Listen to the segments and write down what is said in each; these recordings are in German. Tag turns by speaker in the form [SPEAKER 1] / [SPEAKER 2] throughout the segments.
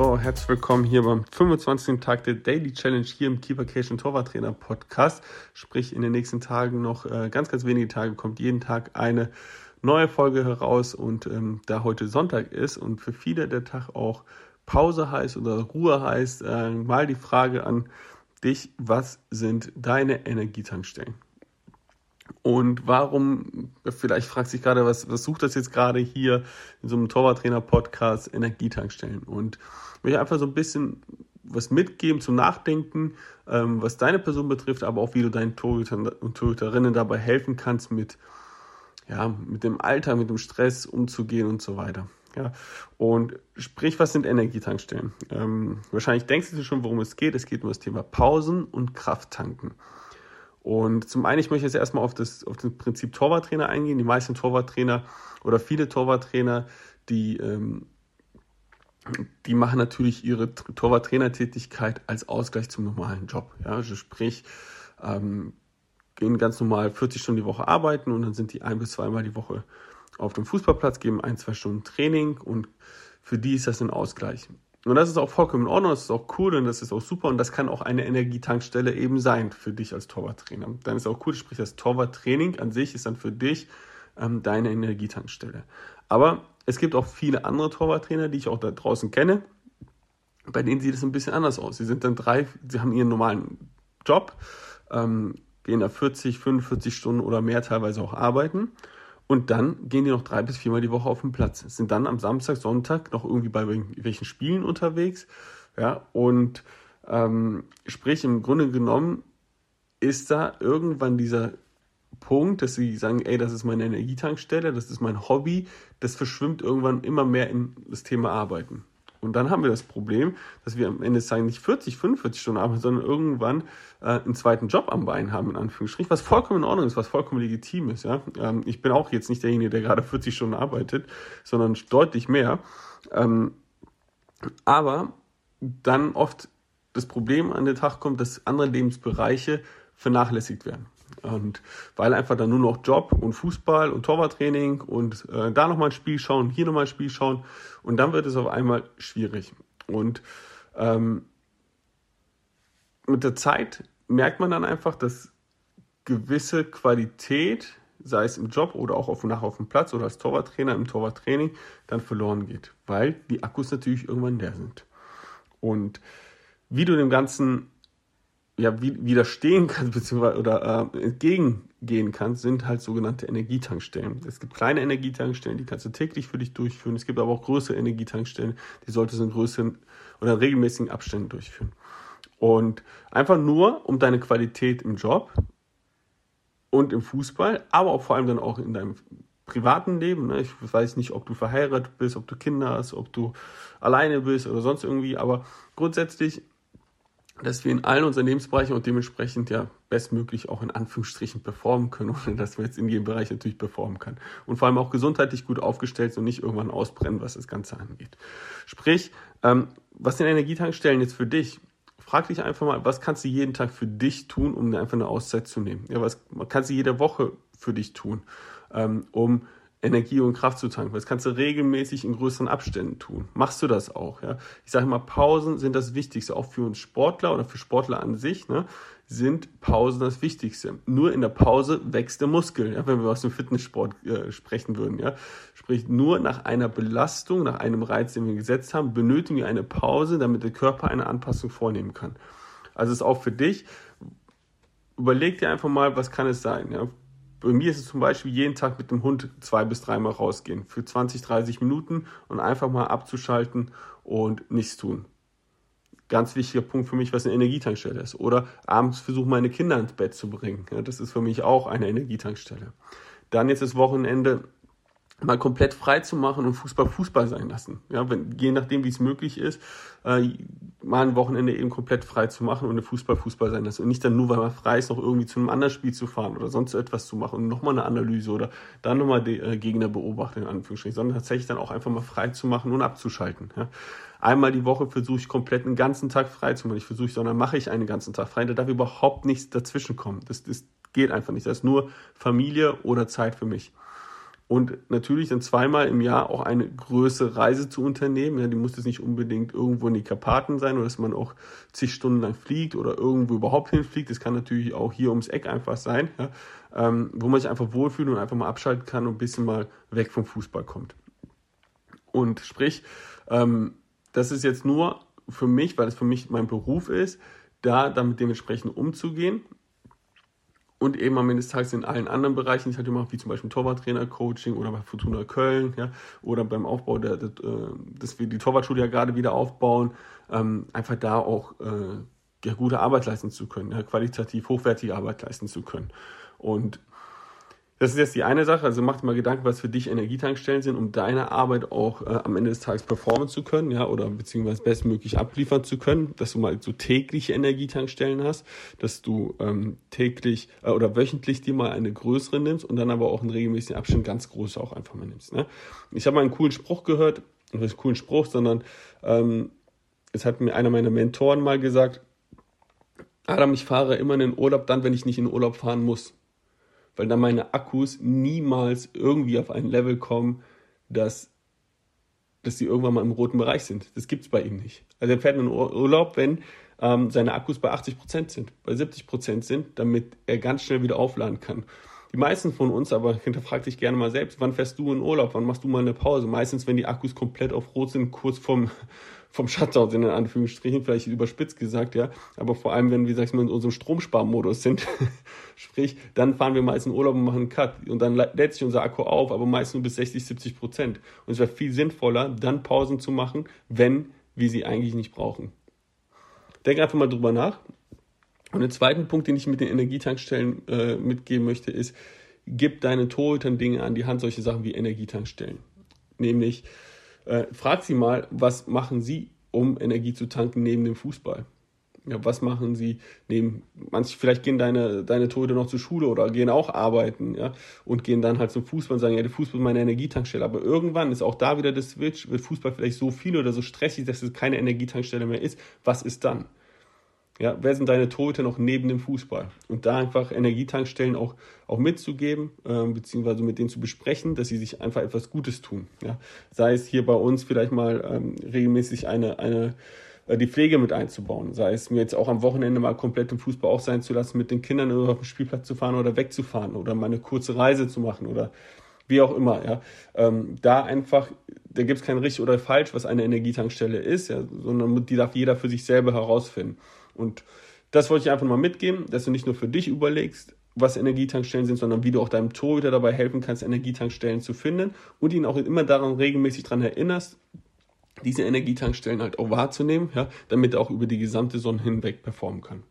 [SPEAKER 1] So, herzlich willkommen hier beim 25. Tag der Daily Challenge hier im Keeper Cation Torwarttrainer Podcast. Sprich, in den nächsten Tagen noch äh, ganz, ganz wenige Tage kommt jeden Tag eine neue Folge heraus und ähm, da heute Sonntag ist und für viele der Tag auch Pause heißt oder Ruhe heißt, äh, mal die Frage an dich, was sind deine Energietankstellen? Und warum, vielleicht fragt sich gerade, was, was sucht das jetzt gerade hier in so einem Torwarttrainer-Podcast, Energietankstellen? Und ich möchte einfach so ein bisschen was mitgeben zum Nachdenken, ähm, was deine Person betrifft, aber auch wie du deinen Torhütern und Torhüterinnen dabei helfen kannst, mit, ja, mit dem Alter, mit dem Stress umzugehen und so weiter. Ja, und sprich, was sind Energietankstellen? Ähm, wahrscheinlich denkst du schon, worum es geht. Es geht um das Thema Pausen und Krafttanken. Und zum einen, ich möchte jetzt erstmal auf das, auf das Prinzip Torwarttrainer eingehen. Die meisten Torwarttrainer oder viele Torwarttrainer, die, ähm, die machen natürlich ihre Torwarttrainertätigkeit als Ausgleich zum normalen Job. Ja, also sprich, ähm, gehen ganz normal 40 Stunden die Woche arbeiten und dann sind die ein bis zweimal die Woche auf dem Fußballplatz, geben ein, zwei Stunden Training und für die ist das ein Ausgleich. Und das ist auch vollkommen in Ordnung, das ist auch cool und das ist auch super und das kann auch eine Energietankstelle eben sein für dich als Torwarttrainer. Dann ist auch cool, sprich das Torwarttraining an sich ist dann für dich ähm, deine Energietankstelle. Aber es gibt auch viele andere Torwarttrainer, die ich auch da draußen kenne, bei denen sieht es ein bisschen anders aus. Sie sind dann drei, sie haben ihren normalen Job, ähm, gehen da 40, 45 Stunden oder mehr teilweise auch arbeiten und dann gehen die noch drei bis viermal die Woche auf den Platz. Sind dann am Samstag, Sonntag noch irgendwie bei welchen Spielen unterwegs. Ja, und ähm, sprich, im Grunde genommen ist da irgendwann dieser Punkt, dass sie sagen, ey, das ist meine Energietankstelle, das ist mein Hobby, das verschwimmt irgendwann immer mehr in das Thema Arbeiten. Und dann haben wir das Problem, dass wir am Ende sagen, nicht 40, 45 Stunden arbeiten, sondern irgendwann äh, einen zweiten Job am Bein haben, in Anführungsstrichen, was vollkommen in Ordnung ist, was vollkommen legitim ist. Ja? Ähm, ich bin auch jetzt nicht derjenige, der gerade 40 Stunden arbeitet, sondern deutlich mehr. Ähm, aber dann oft das Problem an den Tag kommt, dass andere Lebensbereiche vernachlässigt werden. Und weil einfach dann nur noch Job und Fußball und Torwarttraining und äh, da nochmal ein Spiel schauen, hier nochmal ein Spiel schauen und dann wird es auf einmal schwierig. Und ähm, mit der Zeit merkt man dann einfach, dass gewisse Qualität, sei es im Job oder auch auf, nach auf dem Platz oder als Torwarttrainer im Torwarttraining, dann verloren geht, weil die Akkus natürlich irgendwann leer sind. Und wie du dem Ganzen ja, widerstehen kannst, beziehungsweise oder äh, entgegengehen kannst, sind halt sogenannte Energietankstellen. Es gibt kleine Energietankstellen, die kannst du täglich für dich durchführen. Es gibt aber auch größere Energietankstellen, die solltest du in größeren oder in regelmäßigen Abständen durchführen. Und einfach nur, um deine Qualität im Job und im Fußball, aber auch vor allem dann auch in deinem privaten Leben. Ne? Ich weiß nicht, ob du verheiratet bist, ob du Kinder hast, ob du alleine bist oder sonst irgendwie, aber grundsätzlich dass wir in allen unseren Lebensbereichen und dementsprechend ja bestmöglich auch in Anführungsstrichen performen können, ohne dass wir jetzt in jedem Bereich natürlich performen können. Und vor allem auch gesundheitlich gut aufgestellt und nicht irgendwann ausbrennen, was das Ganze angeht. Sprich, ähm, was sind Energietankstellen jetzt für dich? Frag dich einfach mal, was kannst du jeden Tag für dich tun, um einfach eine Auszeit zu nehmen? Ja, was kannst du jede Woche für dich tun, ähm, um Energie und Kraft zu tanken. Das kannst du regelmäßig in größeren Abständen tun. Machst du das auch? Ja? Ich sage immer, Pausen sind das Wichtigste, auch für uns Sportler oder für Sportler an sich. Ne? sind Pausen das Wichtigste. Nur in der Pause wächst der Muskel, ja, wenn wir aus dem Fitnesssport äh, sprechen würden. Ja. Sprich, nur nach einer Belastung, nach einem Reiz, den wir gesetzt haben, benötigen wir eine Pause, damit der Körper eine Anpassung vornehmen kann. Also ist auch für dich, überleg dir einfach mal, was kann es sein. Ja bei mir ist es zum Beispiel jeden Tag mit dem Hund zwei bis dreimal rausgehen für 20, 30 Minuten und einfach mal abzuschalten und nichts tun. Ganz wichtiger Punkt für mich, was eine Energietankstelle ist. Oder abends versuchen, meine Kinder ins Bett zu bringen. Ja, das ist für mich auch eine Energietankstelle. Dann jetzt das Wochenende mal komplett frei zu machen und Fußball Fußball sein lassen. Ja, wenn, je nachdem, wie es möglich ist, äh, mal ein Wochenende eben komplett frei zu machen und Fußball Fußball sein lassen. Und nicht dann nur, weil man frei ist, noch irgendwie zu einem anderen Spiel zu fahren oder sonst etwas zu machen und nochmal eine Analyse oder dann nochmal die äh, Gegner beobachten, in Anführungsstrichen, sondern tatsächlich dann auch einfach mal frei zu machen und abzuschalten. Ja. Einmal die Woche versuche ich komplett einen ganzen Tag frei zu machen. Ich versuche, sondern mache ich einen ganzen Tag frei. Da darf überhaupt nichts dazwischen kommen. Das, das geht einfach nicht. Das ist nur Familie oder Zeit für mich. Und natürlich dann zweimal im Jahr auch eine größere Reise zu unternehmen. Ja, die muss jetzt nicht unbedingt irgendwo in die Karpaten sein oder dass man auch zig Stunden lang fliegt oder irgendwo überhaupt hinfliegt. Das kann natürlich auch hier ums Eck einfach sein, ja, ähm, wo man sich einfach wohlfühlt und einfach mal abschalten kann und ein bisschen mal weg vom Fußball kommt. Und sprich, ähm, das ist jetzt nur für mich, weil es für mich mein Beruf ist, da damit dementsprechend umzugehen und eben am Ende des Tages in allen anderen Bereichen, die ich halt gemacht, wie zum Beispiel Torwarttrainer, Coaching oder bei Fortuna Köln, ja, oder beim Aufbau, der, der, äh, dass wir die Torwartschule ja gerade wieder aufbauen, ähm, einfach da auch äh, ja, gute Arbeit leisten zu können, ja, qualitativ hochwertige Arbeit leisten zu können. Und das ist jetzt die eine Sache. Also mach dir mal Gedanken, was für dich Energietankstellen sind, um deine Arbeit auch äh, am Ende des Tages performen zu können, ja, oder beziehungsweise bestmöglich abliefern zu können, dass du mal so tägliche Energietankstellen hast, dass du ähm, täglich äh, oder wöchentlich dir mal eine größere nimmst und dann aber auch in regelmäßigen Abständen ganz große auch einfach mal nimmst. Ne? Ich habe mal einen coolen Spruch gehört, nicht einen coolen Spruch, sondern ähm, es hat mir einer meiner Mentoren mal gesagt, Adam, ich fahre immer in den Urlaub dann, wenn ich nicht in den Urlaub fahren muss weil dann meine Akkus niemals irgendwie auf ein Level kommen, dass, dass sie irgendwann mal im roten Bereich sind. Das gibt es bei ihm nicht. Also er fährt in Urlaub, wenn ähm, seine Akkus bei 80% sind, bei 70% sind, damit er ganz schnell wieder aufladen kann. Die meisten von uns aber hinterfragt sich gerne mal selbst, wann fährst du in Urlaub, wann machst du mal eine Pause? Meistens, wenn die Akkus komplett auf Rot sind, kurz vom, vom Shutdown sind, in Anführungsstrichen, vielleicht überspitzt gesagt, ja. Aber vor allem, wenn wir, sag ich mal, in unserem Stromsparmodus sind, sprich, dann fahren wir meist in Urlaub und machen einen Cut. Und dann lädt sich unser Akku auf, aber meist nur bis 60, 70 Prozent. Und es wäre viel sinnvoller, dann Pausen zu machen, wenn wir sie eigentlich nicht brauchen. Denk einfach mal drüber nach. Und den zweiten Punkt, den ich mit den Energietankstellen äh, mitgeben möchte, ist, gib deinen Torhütern Dinge an die Hand, solche Sachen wie Energietankstellen. Nämlich, äh, frag sie mal, was machen sie, um Energie zu tanken neben dem Fußball? Ja, was machen sie neben, manche, vielleicht gehen deine, deine Torhüter noch zur Schule oder gehen auch arbeiten, ja, und gehen dann halt zum Fußball und sagen, ja, der Fußball ist meine Energietankstelle. Aber irgendwann ist auch da wieder das Switch, wird Fußball vielleicht so viel oder so stressig, dass es keine Energietankstelle mehr ist. Was ist dann? Ja, wer sind deine Torhüter noch neben dem Fußball? Und da einfach Energietankstellen auch, auch mitzugeben, äh, beziehungsweise mit denen zu besprechen, dass sie sich einfach etwas Gutes tun. Ja? Sei es hier bei uns vielleicht mal ähm, regelmäßig eine, eine äh, die Pflege mit einzubauen. Sei es mir jetzt auch am Wochenende mal komplett im Fußball auch sein zu lassen, mit den Kindern auf den Spielplatz zu fahren oder wegzufahren oder mal eine kurze Reise zu machen oder wie auch immer. Ja? Ähm, da einfach, da gibt es kein richtig oder falsch, was eine Energietankstelle ist, ja? sondern die darf jeder für sich selber herausfinden. Und das wollte ich einfach mal mitgeben, dass du nicht nur für dich überlegst, was Energietankstellen sind, sondern wie du auch deinem Torhüter dabei helfen kannst, Energietankstellen zu finden und ihn auch immer daran regelmäßig daran erinnerst, diese Energietankstellen halt auch wahrzunehmen, ja, damit er auch über die gesamte Sonne hinweg performen kann.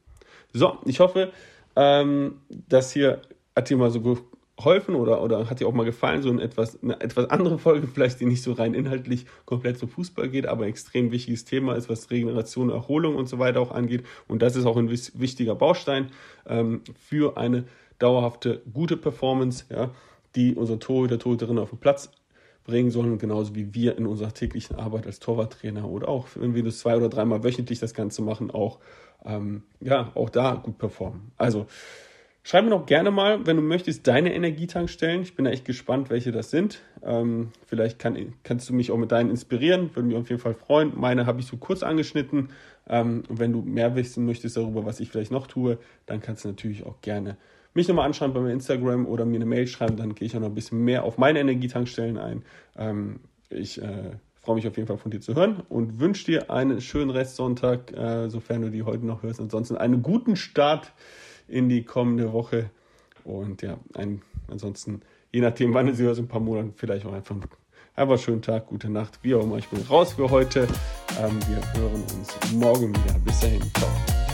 [SPEAKER 1] So, ich hoffe, ähm, das hier hat dir mal so geholfen oder, oder hat dir auch mal gefallen, so ein etwas, eine etwas andere Folge vielleicht, die nicht so rein inhaltlich komplett zum Fußball geht, aber ein extrem wichtiges Thema ist, was Regeneration, Erholung und so weiter auch angeht. Und das ist auch ein wichtiger Baustein ähm, für eine dauerhafte, gute Performance, ja, die unser Torhüter, Torhüterin auf den Platz bringen sollen, genauso wie wir in unserer täglichen Arbeit als Torwarttrainer oder auch, wenn wir das zwei oder dreimal wöchentlich das Ganze machen, auch, ähm, ja, auch da gut performen. Also, Schreib mir noch gerne mal, wenn du möchtest, deine Energietankstellen. Ich bin da echt gespannt, welche das sind. Ähm, vielleicht kann, kannst du mich auch mit deinen inspirieren. Würde mich auf jeden Fall freuen. Meine habe ich so kurz angeschnitten. Ähm, und wenn du mehr wissen möchtest darüber, was ich vielleicht noch tue, dann kannst du natürlich auch gerne mich nochmal anschauen bei mir Instagram oder mir eine Mail schreiben. Dann gehe ich auch noch ein bisschen mehr auf meine Energietankstellen ein. Ähm, ich äh, freue mich auf jeden Fall von dir zu hören und wünsche dir einen schönen Restsonntag, äh, sofern du die heute noch hörst. Ansonsten einen guten Start in die kommende Woche. Und ja, ein, ansonsten, je nachdem, wann Sie hört, in ein paar Monaten, vielleicht auch einfach einen schönen Tag, gute Nacht, wie auch immer. Ich bin raus für heute. Ähm, wir hören uns morgen wieder. Bis dahin. Ciao.